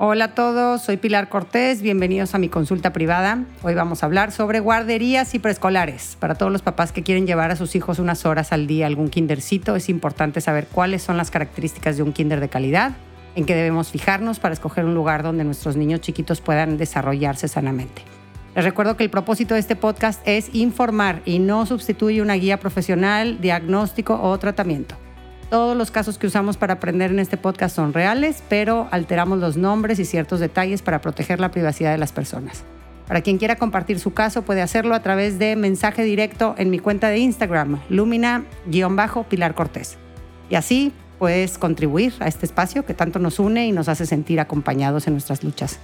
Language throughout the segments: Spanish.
Hola a todos, soy Pilar Cortés, bienvenidos a mi consulta privada. Hoy vamos a hablar sobre guarderías y preescolares. Para todos los papás que quieren llevar a sus hijos unas horas al día algún kindercito, es importante saber cuáles son las características de un kinder de calidad, en qué debemos fijarnos para escoger un lugar donde nuestros niños chiquitos puedan desarrollarse sanamente. Les recuerdo que el propósito de este podcast es informar y no sustituye una guía profesional, diagnóstico o tratamiento. Todos los casos que usamos para aprender en este podcast son reales, pero alteramos los nombres y ciertos detalles para proteger la privacidad de las personas. Para quien quiera compartir su caso, puede hacerlo a través de mensaje directo en mi cuenta de Instagram, Lumina-Pilar Cortés. Y así puedes contribuir a este espacio que tanto nos une y nos hace sentir acompañados en nuestras luchas.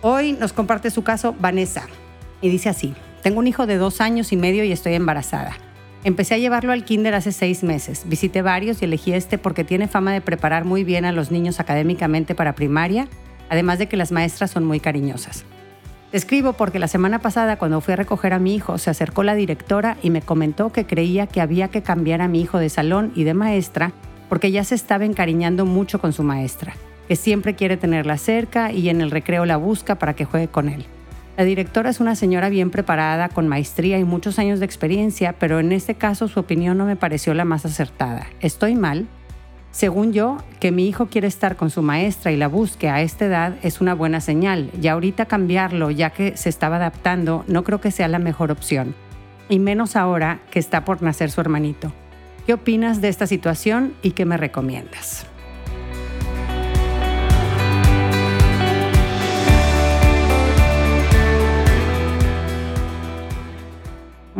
Hoy nos comparte su caso Vanessa y dice así, tengo un hijo de dos años y medio y estoy embarazada. Empecé a llevarlo al kinder hace seis meses. Visité varios y elegí este porque tiene fama de preparar muy bien a los niños académicamente para primaria, además de que las maestras son muy cariñosas. Te escribo porque la semana pasada cuando fui a recoger a mi hijo se acercó la directora y me comentó que creía que había que cambiar a mi hijo de salón y de maestra porque ya se estaba encariñando mucho con su maestra, que siempre quiere tenerla cerca y en el recreo la busca para que juegue con él. La directora es una señora bien preparada, con maestría y muchos años de experiencia, pero en este caso su opinión no me pareció la más acertada. ¿Estoy mal? Según yo, que mi hijo quiere estar con su maestra y la busque a esta edad es una buena señal. Y ahorita cambiarlo, ya que se estaba adaptando, no creo que sea la mejor opción. Y menos ahora que está por nacer su hermanito. ¿Qué opinas de esta situación y qué me recomiendas?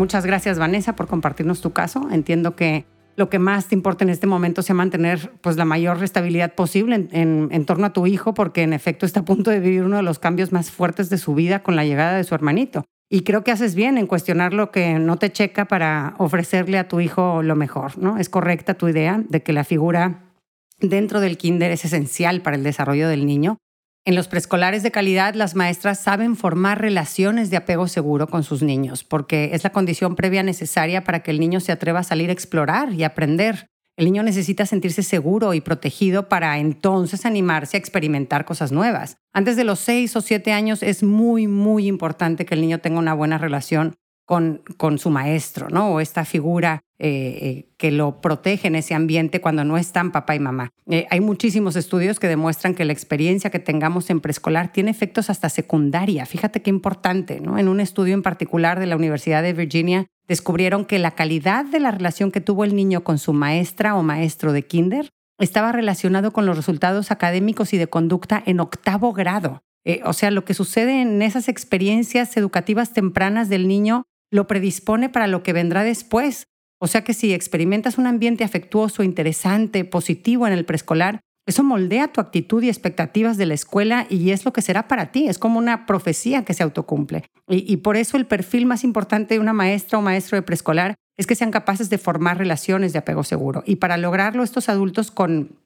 Muchas gracias, Vanessa, por compartirnos tu caso. Entiendo que lo que más te importa en este momento sea mantener pues, la mayor estabilidad posible en, torno a tu hijo, porque en efecto está a punto de vivir uno de los cambios más fuertes de su vida con la llegada de su hermanito. Y creo que haces bien en cuestionar lo que no te checa para ofrecerle a tu hijo lo mejor, ¿no? Es correcta tu idea de que la figura dentro del kinder es esencial para el desarrollo del niño en los preescolares de calidad, las maestras saben formar relaciones de apego seguro con sus niños, porque es la condición previa necesaria para que el niño se atreva a salir a explorar y aprender. El niño necesita sentirse seguro y protegido para entonces animarse a experimentar cosas nuevas. Antes de los seis o siete años es muy, muy importante que el niño tenga una buena relación con, su maestro, ¿no? O esta figura eh, eh, que lo protege en ese ambiente cuando no están papá y mamá. Eh, hay muchísimos estudios que demuestran que la experiencia que tengamos en preescolar tiene efectos hasta secundaria. Fíjate qué importante, ¿no? En un estudio en particular de la Universidad de Virginia descubrieron que la calidad de la relación que tuvo el niño con su maestra o maestro de kinder estaba relacionado con los resultados académicos y de conducta en octavo grado. o sea, lo que sucede en esas experiencias educativas tempranas del niño lo predispone para lo que vendrá después. O sea que si experimentas un ambiente afectuoso, interesante, positivo en el preescolar, eso moldea tu actitud y expectativas de la escuela y es lo que será para ti. Es como una profecía que se autocumple. Y, por eso el perfil más importante de una maestra o maestro de preescolar es que sean capaces de formar relaciones de apego seguro. Y para lograrlo, estos adultos con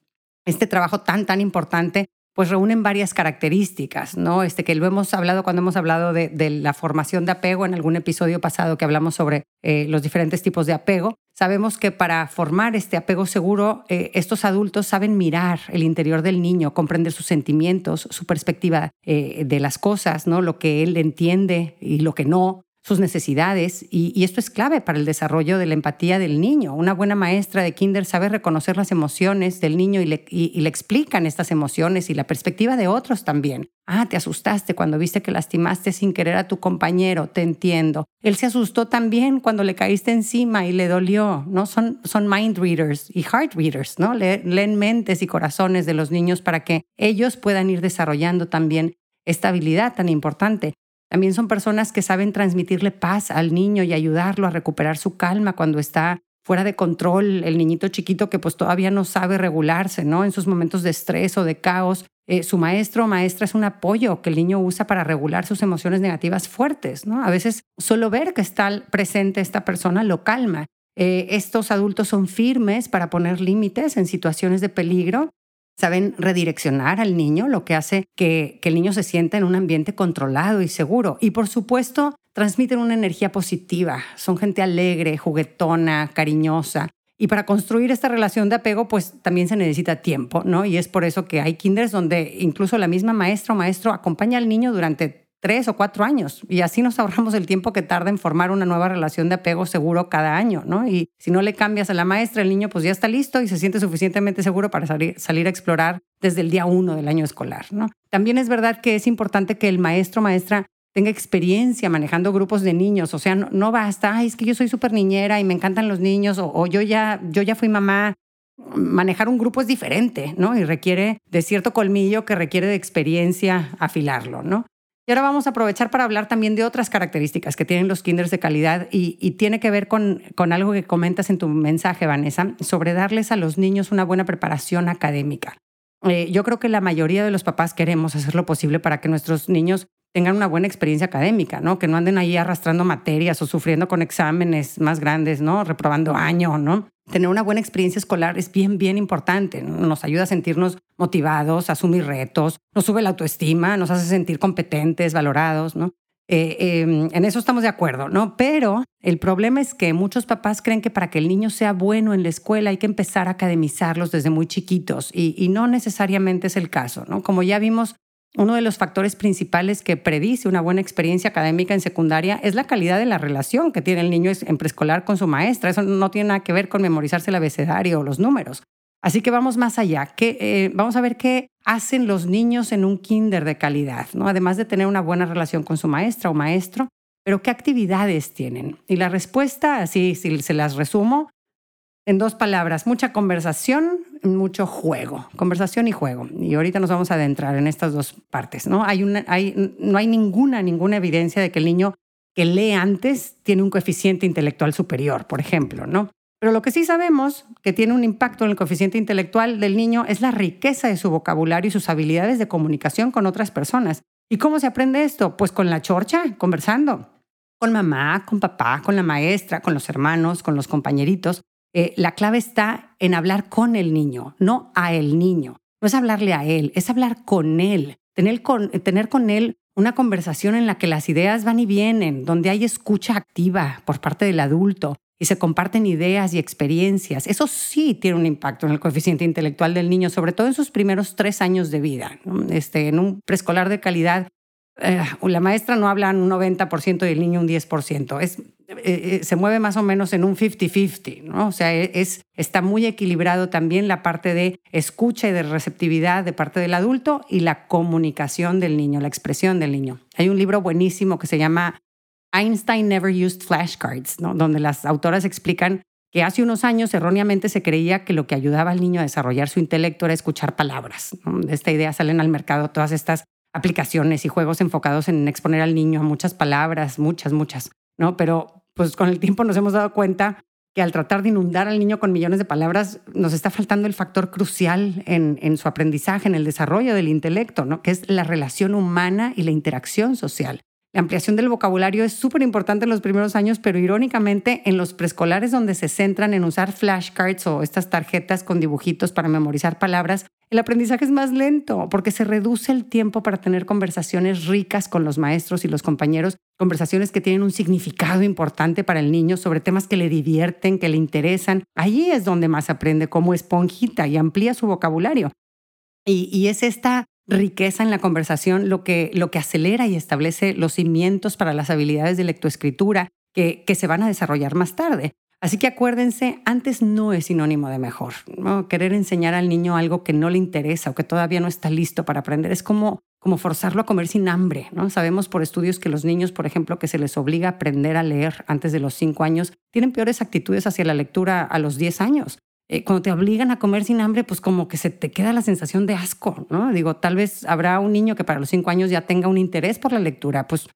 este trabajo tan, tan importante pues reúnen varias características, ¿no? Este, que lo hemos hablado cuando hemos hablado de, la formación de apego en algún episodio pasado que hablamos sobre eh, los diferentes tipos de apego. Sabemos que para formar este apego seguro, eh, estos adultos saben mirar el interior del niño, comprender sus sentimientos, su perspectiva eh, de las cosas, ¿no? Lo que él entiende y lo que no, sus necesidades y, esto es clave para el desarrollo de la empatía del niño. Una buena maestra de kinder sabe reconocer las emociones del niño y le, y le explican estas emociones y la perspectiva de otros también. Ah, te asustaste cuando viste que lastimaste sin querer a tu compañero, te entiendo. Él se asustó también cuando le caíste encima y le dolió, ¿no? Son, son mind readers y heart readers, ¿no? leen mentes y corazones de los niños para que ellos puedan ir desarrollando también esta habilidad tan importante. También son personas que saben transmitirle paz al niño y ayudarlo a recuperar su calma cuando está fuera de control, el niñito chiquito que pues todavía no sabe regularse, ¿no? En sus momentos de estrés o de caos. Eh, su maestro o maestra es un apoyo que el niño usa para regular sus emociones negativas fuertes. A veces solo ver que está presente esta persona lo calma. Eh, estos adultos son firmes para poner límites en situaciones de peligro saben redireccionar al niño, lo que hace que, el niño se sienta en un ambiente controlado y seguro. Y por supuesto, transmiten una energía positiva. Son gente alegre, juguetona, cariñosa. Y para construir esta relación de apego, pues también se necesita tiempo, ¿no? Y es por eso que hay kinders donde incluso la misma maestra o maestro acompaña al niño durante tres o cuatro años y así nos ahorramos el tiempo que tarda en formar una nueva relación de apego seguro cada año, ¿no? Y si no le cambias a la maestra, el niño pues ya está listo y se siente suficientemente seguro para salir, a explorar desde el día uno del año escolar, ¿no? También es verdad que es importante que el maestro o maestra tenga experiencia manejando grupos de niños. O sea, no, basta, es que yo soy súper niñera y me encantan los niños, o, yo, ya, yo ya fui mamá. Manejar un grupo es diferente, ¿no? Y requiere de cierto colmillo que requiere de experiencia afilarlo, ¿no? Y ahora vamos a aprovechar para hablar también de otras características que tienen los kinders de calidad y, tiene que ver con, con algo que comentas en tu mensaje, Vanessa, sobre darles a los niños una buena preparación académica. Eh, yo creo que la mayoría de los papás queremos hacer lo posible para que nuestros niños tengan una buena experiencia académica, ¿no? Que no anden ahí arrastrando materias o sufriendo con exámenes más grandes, ¿no? Reprobando año, ¿no? Tener una buena experiencia escolar es bien, bien importante. Nos ayuda a sentirnos motivados, a asumir retos, nos sube la autoestima, nos hace sentir competentes, valorados, ¿no? Eh, em, en eso estamos de acuerdo, ¿no? Pero el problema es que muchos papás creen que para que el niño sea bueno en la escuela hay que empezar a academizarlos desde muy chiquitos y, y no necesariamente es el caso, ¿no? Como ya vimos uno de los factores principales que predice una buena experiencia académica en secundaria es la calidad de la relación que tiene el niño en preescolar con su maestra. Eso no tiene nada que ver con memorizarse el abecedario o los números. Así que vamos más allá. Eh, vamos a ver qué hacen los niños en un kinder de calidad, ¿no? además de tener una buena relación con su maestra o maestro, pero qué actividades tienen. Y la respuesta, así si se las resumo, en dos palabras, mucha conversación, mucho juego, conversación y juego. Y ahorita nos vamos a adentrar en estas dos partes. ¿no? Hay, no hay ninguna, ninguna evidencia de que el niño que lee antes tiene un coeficiente intelectual superior, por ejemplo. ¿no? Pero lo que sí sabemos que tiene un impacto en el coeficiente intelectual del niño es la riqueza de su vocabulario y sus habilidades de comunicación con otras personas. ¿Y cómo se aprende esto? Pues con la chorcha, conversando. Con mamá, con papá, con la maestra, con los hermanos, con los compañeritos. Eh, la clave está en hablar con el niño, no a el niño. No es hablarle a él, es hablar con él, tener con, tener con él una conversación en la que las ideas van y vienen, donde hay escucha activa por parte del adulto y se comparten ideas y experiencias. Eso sí tiene un impacto en el coeficiente intelectual del niño, sobre todo en sus primeros tres años de vida. Este, en un preescolar de calidad, eh, la maestra no habla un 90% y el niño un 10%. Es, eh, eh, se mueve más o menos en un 50-50, ¿no? O sea, e, es, está muy equilibrado también la parte de escucha y de receptividad de parte del adulto y la comunicación del niño, la expresión del niño. Hay un libro buenísimo que se llama Einstein Never Used Flashcards, ¿no? donde las autoras explican que hace unos años erróneamente se creía que lo que ayudaba al niño a desarrollar su intelecto era escuchar palabras. De esta idea salen al mercado todas estas aplicaciones y juegos enfocados en exponer al niño a muchas palabras, muchas, muchas, ¿no? Pero pues con el tiempo nos hemos dado cuenta que al tratar de inundar al niño con millones de palabras, nos está faltando el factor crucial en, en su aprendizaje, en el desarrollo del intelecto, ¿no? que es la relación humana y la interacción social. La ampliación del vocabulario es súper importante en los primeros años, pero irónicamente en los preescolares donde se centran en usar flashcards o estas tarjetas con dibujitos para memorizar palabras, el aprendizaje es más lento porque se reduce el tiempo para tener conversaciones ricas con los maestros y los compañeros, conversaciones que tienen un significado importante para el niño sobre temas que le divierten, que le interesan. Allí es donde más aprende como esponjita y amplía su vocabulario. Y, y es esta riqueza en la conversación lo que, lo que acelera y establece los cimientos para las habilidades de lectoescritura que, que se van a desarrollar más tarde. Así que acuérdense, antes no es sinónimo de mejor. ¿no? Querer enseñar al niño algo que no le interesa o que todavía no está listo para aprender es como, como forzarlo a comer sin hambre. ¿no? Sabemos por estudios que los niños, por ejemplo, que se les obliga a aprender a leer antes de los cinco años, tienen peores actitudes hacia la lectura a los 10 años. Eh, cuando te obligan a comer sin hambre, pues como que se te queda la sensación de asco, ¿no? Digo, tal vez habrá un niño que para los cinco años ya tenga un interés por la lectura, pues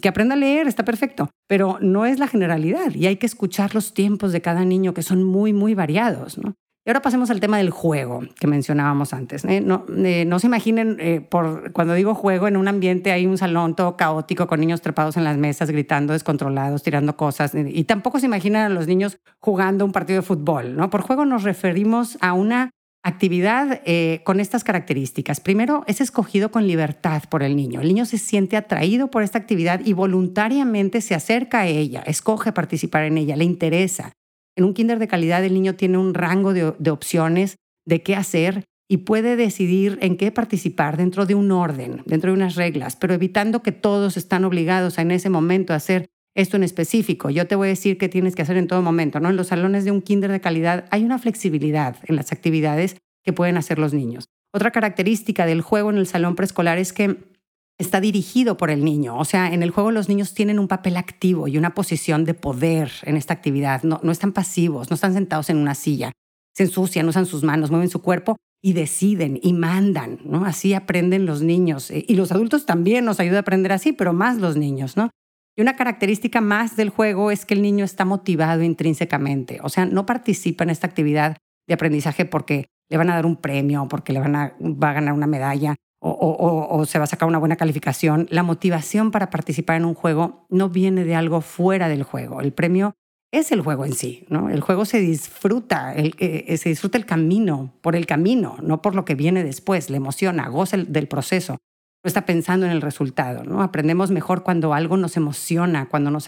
que aprenda a leer, está perfecto, pero no es la generalidad y hay que escuchar los tiempos de cada niño que son muy, muy variados, ¿no? Y ahora pasemos al tema del juego que mencionábamos antes. ¿eh? No, eh, no, se imaginen, eh, por, cuando digo juego, en un ambiente hay un salón todo caótico con niños trepados en las mesas, gritando, descontrolados, tirando cosas. Y tampoco se imaginan a los niños jugando un partido de fútbol. Por juego nos referimos a una actividad con estas características. Primero, es escogido con libertad por el niño. El niño se siente atraído por esta actividad y voluntariamente se acerca a ella, escoge participar en ella, le interesa. En un kinder de calidad el niño tiene un rango de, opciones de qué hacer y puede decidir en qué participar dentro de un orden, dentro de unas reglas, pero evitando que todos están obligados a en ese momento a hacer esto en específico. Yo te voy a decir qué tienes que hacer en todo momento, ¿no? En los salones de un kinder de calidad hay una flexibilidad en las actividades que pueden hacer los niños. Otra característica del juego en el salón preescolar es que está dirigido por el niño. O sea, en el juego los niños tienen un papel activo y una posición de poder en esta actividad. No, no están pasivos, no están sentados en una silla. Se ensucian, usan sus manos, mueven su cuerpo y deciden y mandan, ¿no? Así aprenden los niños. Eh, y los adultos también nos ayuda a aprender así, pero más los niños, ¿no? Y una característica más del juego es que el niño está motivado intrínsecamente. O sea, no participa en esta actividad de aprendizaje porque le van a dar un premio, porque le van a, va a ganar una medalla o, se va a sacar una buena calificación. La motivación para participar en un juego no viene de algo fuera del juego. El premio es el juego en sí, ¿no? El juego se disfruta, el, eh, se disfruta el camino, por el camino, no por lo que viene después, le emociona, goza del proceso, no está pensando en el resultado, ¿no? Aprendemos mejor cuando algo nos emociona, cuando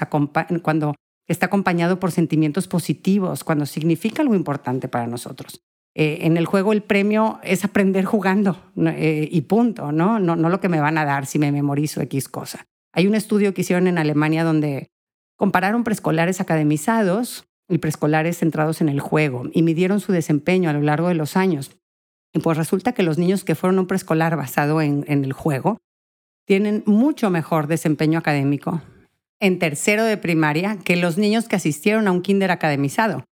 está acompañado por sentimientos positivos, cuando significa algo importante para nosotros. Eh, en el juego el premio es aprender jugando eh, y punto, ¿no? ¿no? No lo que me van a dar si me memorizo X cosa. Hay un estudio que hicieron en Alemania donde compararon preescolares academizados y preescolares centrados en el juego y midieron su desempeño a lo largo de los años. Y pues resulta que los niños que fueron a un preescolar basado en, en el juego tienen mucho mejor desempeño académico en tercero de primaria que los niños que asistieron a un kinder academizado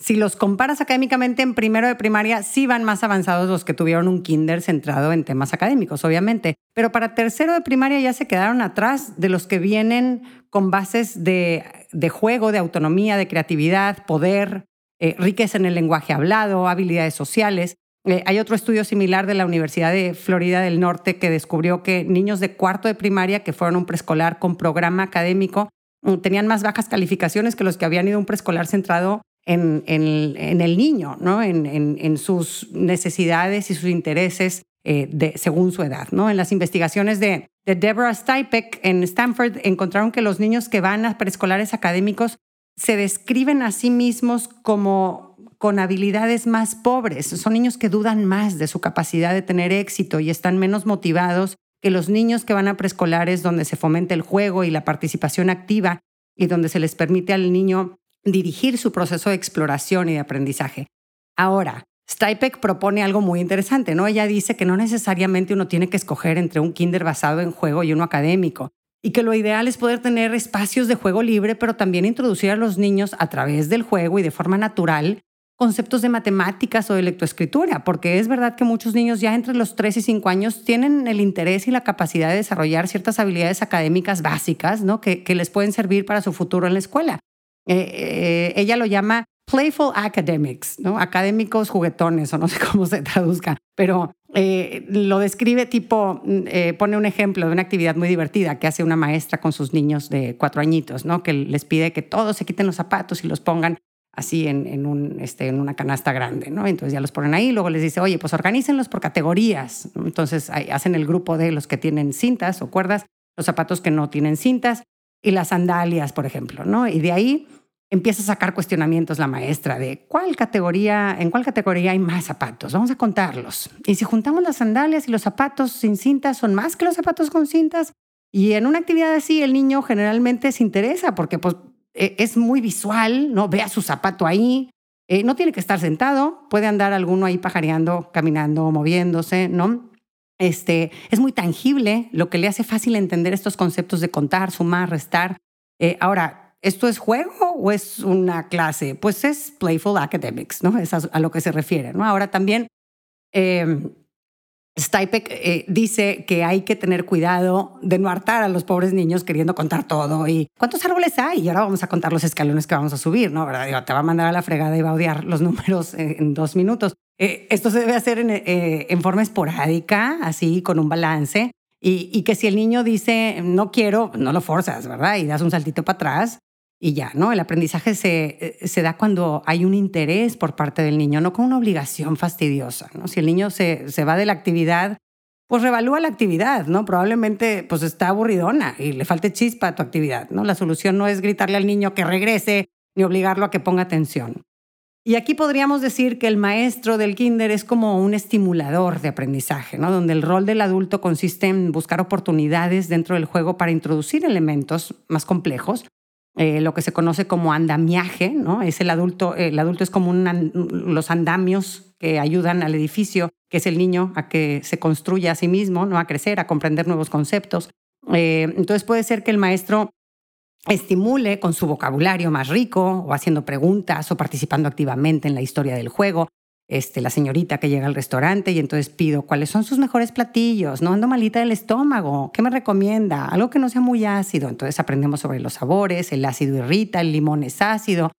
si los comparas académicamente en primero de primaria, sí van más avanzados los que tuvieron un kinder centrado en temas académicos, obviamente. Pero para tercero de primaria ya se quedaron atrás de los que vienen con bases de, juego, de autonomía, de creatividad, poder, eh, riqueza en el lenguaje hablado, habilidades sociales. Eh, hay otro estudio similar de la Universidad de Florida del Norte que descubrió que niños de cuarto de primaria que fueron un preescolar con programa académico mm, tenían más bajas calificaciones que los que habían ido a un preescolar centrado en, el niño, ¿no? En, sus necesidades y sus intereses eh, de, según su edad. ¿no? En las investigaciones de, de Deborah Stipek en Stanford encontraron que los niños que van a preescolares académicos se describen a sí mismos como con habilidades más pobres. Son niños que dudan más de su capacidad de tener éxito y están menos motivados que los niños que van a preescolares donde se fomenta el juego y la participación activa y donde se les permite al niño dirigir su proceso de exploración y de aprendizaje. Ahora, Stipek propone algo muy interesante, ¿no? Ella dice que no necesariamente uno tiene que escoger entre un kinder basado en juego y uno académico, y que lo ideal es poder tener espacios de juego libre, pero también introducir a los niños a través del juego y de forma natural conceptos de matemáticas o de lectoescritura, porque es verdad que muchos niños ya entre los 3 y 5 años tienen el interés y la capacidad de desarrollar ciertas habilidades académicas básicas, ¿no? que les pueden servir para su futuro en la escuela. Eh, eh, ella lo llama playful academics, ¿no? Académicos juguetones, o no sé cómo se traduzca, pero eh, lo describe tipo, pone un ejemplo de una actividad muy divertida que hace una maestra con sus niños de cuatro añitos, ¿no? Que les pide que todos se quiten los zapatos y los pongan así en, un, este, en una canasta grande, ¿no? Entonces ya los ponen ahí, luego les dice, oye, pues organícenlos por categorías. Entonces hacen el grupo de los que tienen cintas o cuerdas, los zapatos que no tienen cintas y las sandalias, por ejemplo, ¿no? Y de ahí empieza a sacar cuestionamientos la maestra de cuál categoría, en cuál categoría hay más zapatos. Vamos a contarlos. Y si juntamos las sandalias y los zapatos sin cintas, son más que los zapatos con cintas. Y en una actividad así, el niño generalmente se interesa porque pues, e, es muy visual, ¿no? Vea su zapato ahí. Eh, no tiene que estar sentado, puede andar alguno ahí pajareando, caminando, moviéndose, ¿no? Este, es muy tangible, lo que le hace fácil entender estos conceptos de contar, sumar, restar. Eh, ahora, ¿esto es juego o es una clase? Pues es Playful Academics, ¿no? Es a, lo que se refiere, ¿no? Ahora también Stipek eh, dice que hay que tener cuidado de no hartar a los pobres niños queriendo contar todo y cuántos árboles hay y ahora vamos a contar los escalones que vamos a subir, ¿no? ¿verdad? te va a mandar a la fregada y va a odiar los números en dos minutos. Eh, esto se debe hacer en, eh, en, forma esporádica, así, con un balance. Y, y, que si el niño dice, no quiero, no lo forzas, ¿verdad? Y das un saltito para atrás y ya, ¿no? El aprendizaje se, eh, se, da cuando hay un interés por parte del niño, no con una obligación fastidiosa, ¿no? Si el niño se, se va de la actividad, pues revalúa la actividad, ¿no? Probablemente pues está aburridona y le falte chispa a tu actividad, ¿no? La solución no es gritarle al niño que regrese, ni obligarlo a que ponga atención. Y aquí podríamos decir que el maestro del kinder es como un estimulador de aprendizaje, ¿no? donde el rol del adulto consiste en buscar oportunidades dentro del juego para introducir elementos más complejos, eh, lo que se conoce como andamiaje, ¿no? Es el adulto, el adulto es como los andamios que ayudan al edificio, que es el niño, a que se construya a sí mismo, ¿no? A crecer, a comprender nuevos conceptos. Eh, entonces puede ser que el maestro estimule con su vocabulario más rico o haciendo preguntas o participando activamente en la historia del juego. Este, la señorita que llega al restaurante y entonces pido cuáles son sus mejores platillos, no ando malita del estómago, ¿qué me recomienda? Algo que no sea muy ácido. Entonces aprendemos sobre los sabores, el ácido irrita, el limón es ácido,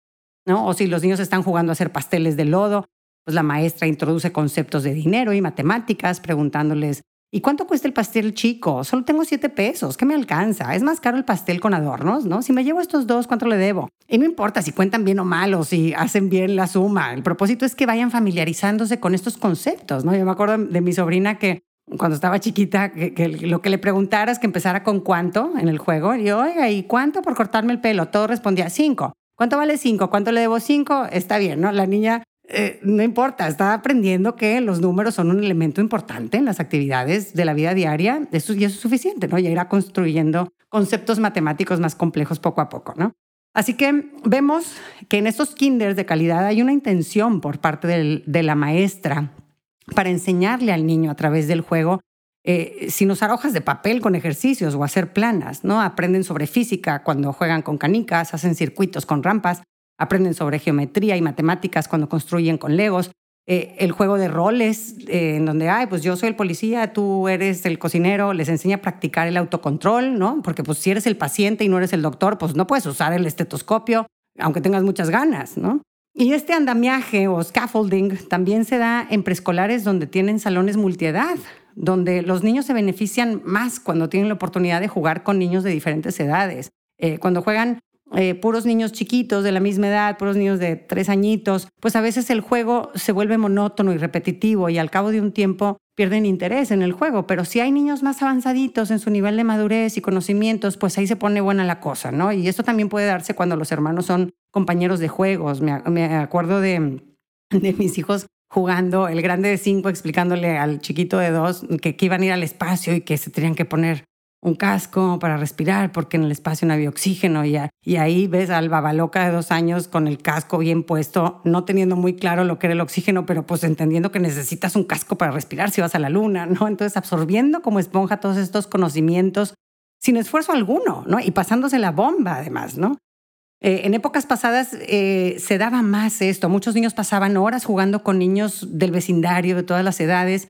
¿no? O si los niños están jugando a hacer pasteles de lodo, pues la maestra introduce conceptos de dinero y matemáticas preguntándoles ¿Y cuánto cuesta el pastel chico? Solo tengo siete pesos. ¿Qué me alcanza? Es más caro el pastel con adornos, ¿no? Si me llevo estos dos, ¿cuánto le debo? Y no importa si cuentan bien o mal o si hacen bien la suma. El propósito es que vayan familiarizándose con estos conceptos, ¿no? Yo me acuerdo de mi sobrina que cuando estaba chiquita, que, lo que le preguntara es que empezara con cuánto en el juego. Y yo, oiga, ¿y cuánto por cortarme el pelo? Todo respondía cinco. ¿Cuánto vale cinco? ¿Cuánto le debo cinco? Está bien, ¿no? La niña eh, no importa, está aprendiendo que los números son un elemento importante en las actividades de la vida diaria, y eso es suficiente, ¿no? Ya irá construyendo conceptos matemáticos más complejos poco a poco, ¿no? Así que vemos que en estos kinders de calidad hay una intención por parte de la maestra para enseñarle al niño a través del juego eh, sin usar hojas de papel con ejercicios o hacer planas, ¿no? Aprenden sobre física cuando juegan con canicas, hacen circuitos con rampas, aprenden sobre geometría y matemáticas cuando construyen con legos. Eh, el juego de roles, eh, en donde, ay, pues yo soy el policía, tú eres el cocinero, les enseña a practicar el autocontrol, ¿no? Porque pues si eres el paciente y no eres el doctor, pues no puedes usar el estetoscopio, aunque tengas muchas ganas, ¿no? Y este andamiaje o scaffolding también se da en preescolares donde tienen salones multiedad, donde los niños se benefician más cuando tienen la oportunidad de jugar con niños de diferentes edades. Eh, cuando juegan eh, puros niños chiquitos de la misma edad, puros niños de tres añitos, pues a veces el juego se vuelve monótono y repetitivo y al cabo de un tiempo pierden interés en el juego. Pero si hay niños más avanzaditos en su nivel de madurez y conocimientos, pues ahí se pone buena la cosa, ¿no? Y esto también puede darse cuando los hermanos son compañeros de juegos. Me, acuerdo de, mis hijos jugando, el grande de cinco explicándole al chiquito de dos que, que, iban a ir al espacio y que se tenían que poner un casco para respirar porque en el espacio no había oxígeno y, ahí ves al babaloca de dos años con el casco bien puesto, no teniendo muy claro lo que era el oxígeno, pero pues entendiendo que necesitas un casco para respirar si vas a la luna, ¿no? Entonces absorbiendo como esponja todos estos conocimientos sin esfuerzo alguno, ¿no? Y pasándose la bomba además, ¿no? Eh, en épocas pasadas eh, se daba más esto. Muchos niños pasaban horas jugando con niños del vecindario de todas las edades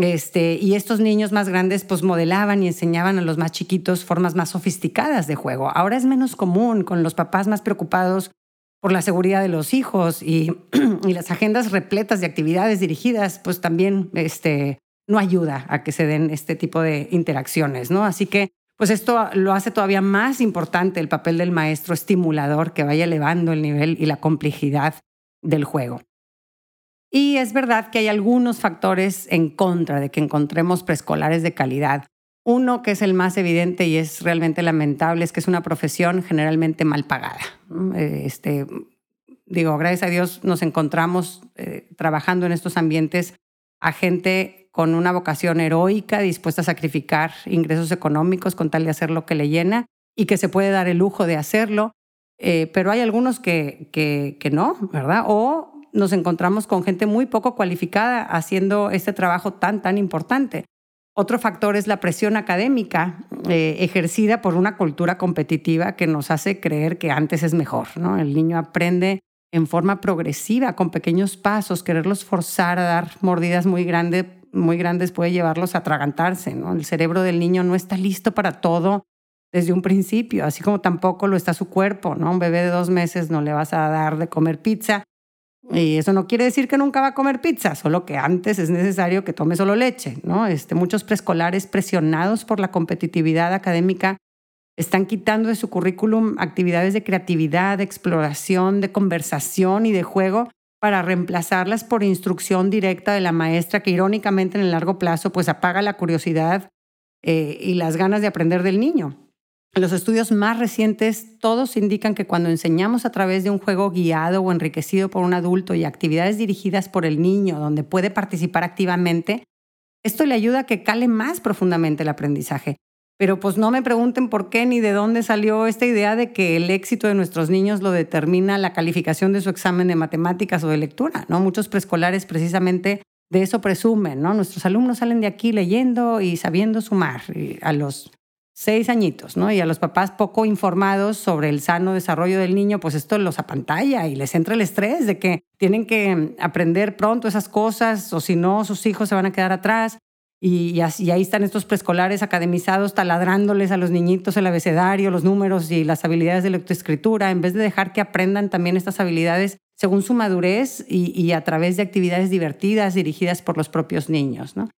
este, y estos niños más grandes pues modelaban y enseñaban a los más chiquitos formas más sofisticadas de juego. Ahora es menos común con los papás más preocupados por la seguridad de los hijos y, las agendas repletas de actividades dirigidas, pues también este, no ayuda a que se den este tipo de interacciones, ¿no? Así que pues esto lo hace todavía más importante el papel del maestro estimulador que vaya elevando el nivel y la complejidad del juego. Y es verdad que hay algunos factores en contra de que encontremos preescolares de calidad. Uno que es el más evidente y es realmente lamentable es que es una profesión generalmente mal pagada. Este, digo, gracias a Dios nos encontramos eh, trabajando en estos ambientes a gente con una vocación heroica, dispuesta a sacrificar ingresos económicos con tal de hacer lo que le llena y que se puede dar el lujo de hacerlo. Eh, pero hay algunos que, que, que no, ¿verdad? O nos encontramos con gente muy poco cualificada haciendo este trabajo tan, tan importante. Otro factor es la presión académica eh, ejercida por una cultura competitiva que nos hace creer que antes es mejor. ¿no? El niño aprende en forma progresiva, con pequeños pasos, quererlos forzar a dar mordidas muy, grandes muy grandes puede llevarlos a atragantarse. ¿no? El cerebro del niño no está listo para todo desde un principio, así como tampoco lo está su cuerpo. ¿no? Un bebé de dos meses no le vas a dar de comer pizza y eso no quiere decir que nunca va a comer pizza, solo que antes es necesario que tome solo leche. ¿no? Este, muchos preescolares presionados por la competitividad académica están quitando de su currículum actividades de creatividad, de exploración, de conversación y de juego para reemplazarlas por instrucción directa de la maestra que irónicamente en el largo plazo pues apaga la curiosidad eh, y las ganas de aprender del niño. Los estudios más recientes todos indican que cuando enseñamos a través de un juego guiado o enriquecido por un adulto y actividades dirigidas por el niño donde puede participar activamente, esto le ayuda a que cale más profundamente el aprendizaje. Pero pues no me pregunten por qué ni de dónde salió esta idea de que el éxito de nuestros niños lo determina la calificación de su examen de matemáticas o de lectura, ¿no? Muchos preescolares precisamente de eso presumen, ¿no? Nuestros alumnos salen de aquí leyendo y sabiendo sumar a los seis añitos, ¿no? Y a los papás poco informados sobre el sano desarrollo del niño, pues esto los apantalla y les entra el estrés de que tienen que aprender pronto esas cosas o si no, sus hijos se van a quedar atrás. Y, así, ahí están estos preescolares academizados taladrándoles a los niñitos el abecedario, los números y las habilidades de lectoescritura, en vez de dejar que aprendan también estas habilidades según su madurez y a través de actividades divertidas dirigidas por los propios niños, ¿no?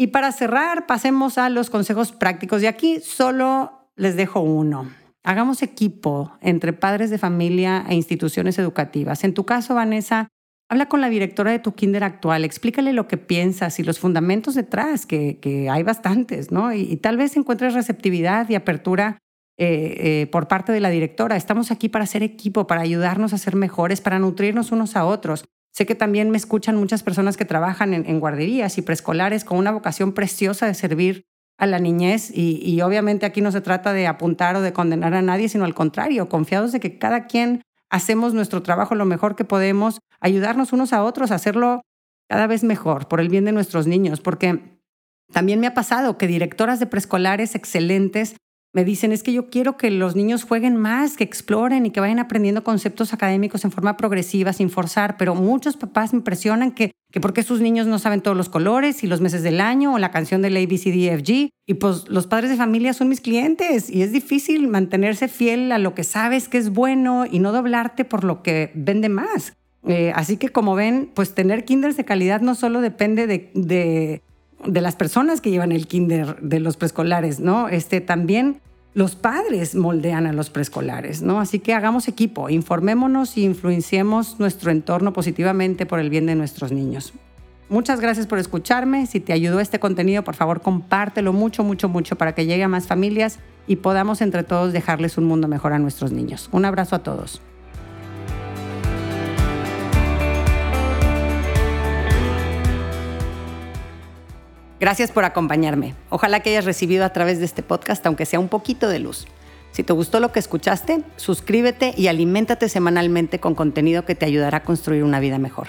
Y para cerrar, pasemos a los consejos prácticos. Y aquí solo les dejo uno. Hagamos equipo entre padres de familia e instituciones educativas. En tu caso, Vanessa, habla con la directora de tu kinder actual, explícale lo que piensas y los fundamentos detrás, que, hay bastantes, ¿no? Y, tal vez encuentres receptividad y apertura eh, eh, por parte de la directora. Estamos aquí para hacer equipo, para ayudarnos a ser mejores, para nutrirnos unos a otros. Sé que también me escuchan muchas personas que trabajan en, guarderías y preescolares con una vocación preciosa de servir a la niñez y, obviamente aquí no se trata de apuntar o de condenar a nadie, sino al contrario, confiados de que cada quien hacemos nuestro trabajo lo mejor que podemos, ayudarnos unos a otros a hacerlo cada vez mejor por el bien de nuestros niños, porque también me ha pasado que directoras de preescolares excelentes me dicen es que yo quiero que los niños jueguen más, que exploren y que vayan aprendiendo conceptos académicos en forma progresiva, sin forzar, pero muchos papás me impresionan que, que por qué sus niños no saben todos los colores y los meses del año o la canción del ABCDFG. Y pues los padres de familia son mis clientes y es difícil mantenerse fiel a lo que sabes que es bueno y no doblarte por lo que vende más. Eh, así que como ven, pues tener kinders de calidad no solo depende de, de de las personas que llevan el kinder de los preescolares, ¿no? Este, también los padres moldean a los preescolares, ¿no? Así que hagamos equipo, informémonos y influenciemos nuestro entorno positivamente por el bien de nuestros niños. Muchas gracias por escucharme. Si te ayudó este contenido, por favor, compártelo mucho, mucho, mucho para que llegue a más familias y podamos entre todos dejarles un mundo mejor a nuestros niños. Un abrazo a todos. Gracias por acompañarme. Ojalá que hayas recibido a través de este podcast, aunque sea un poquito de luz. Si te gustó lo que escuchaste, suscríbete y aliméntate semanalmente con contenido que te ayudará a construir una vida mejor.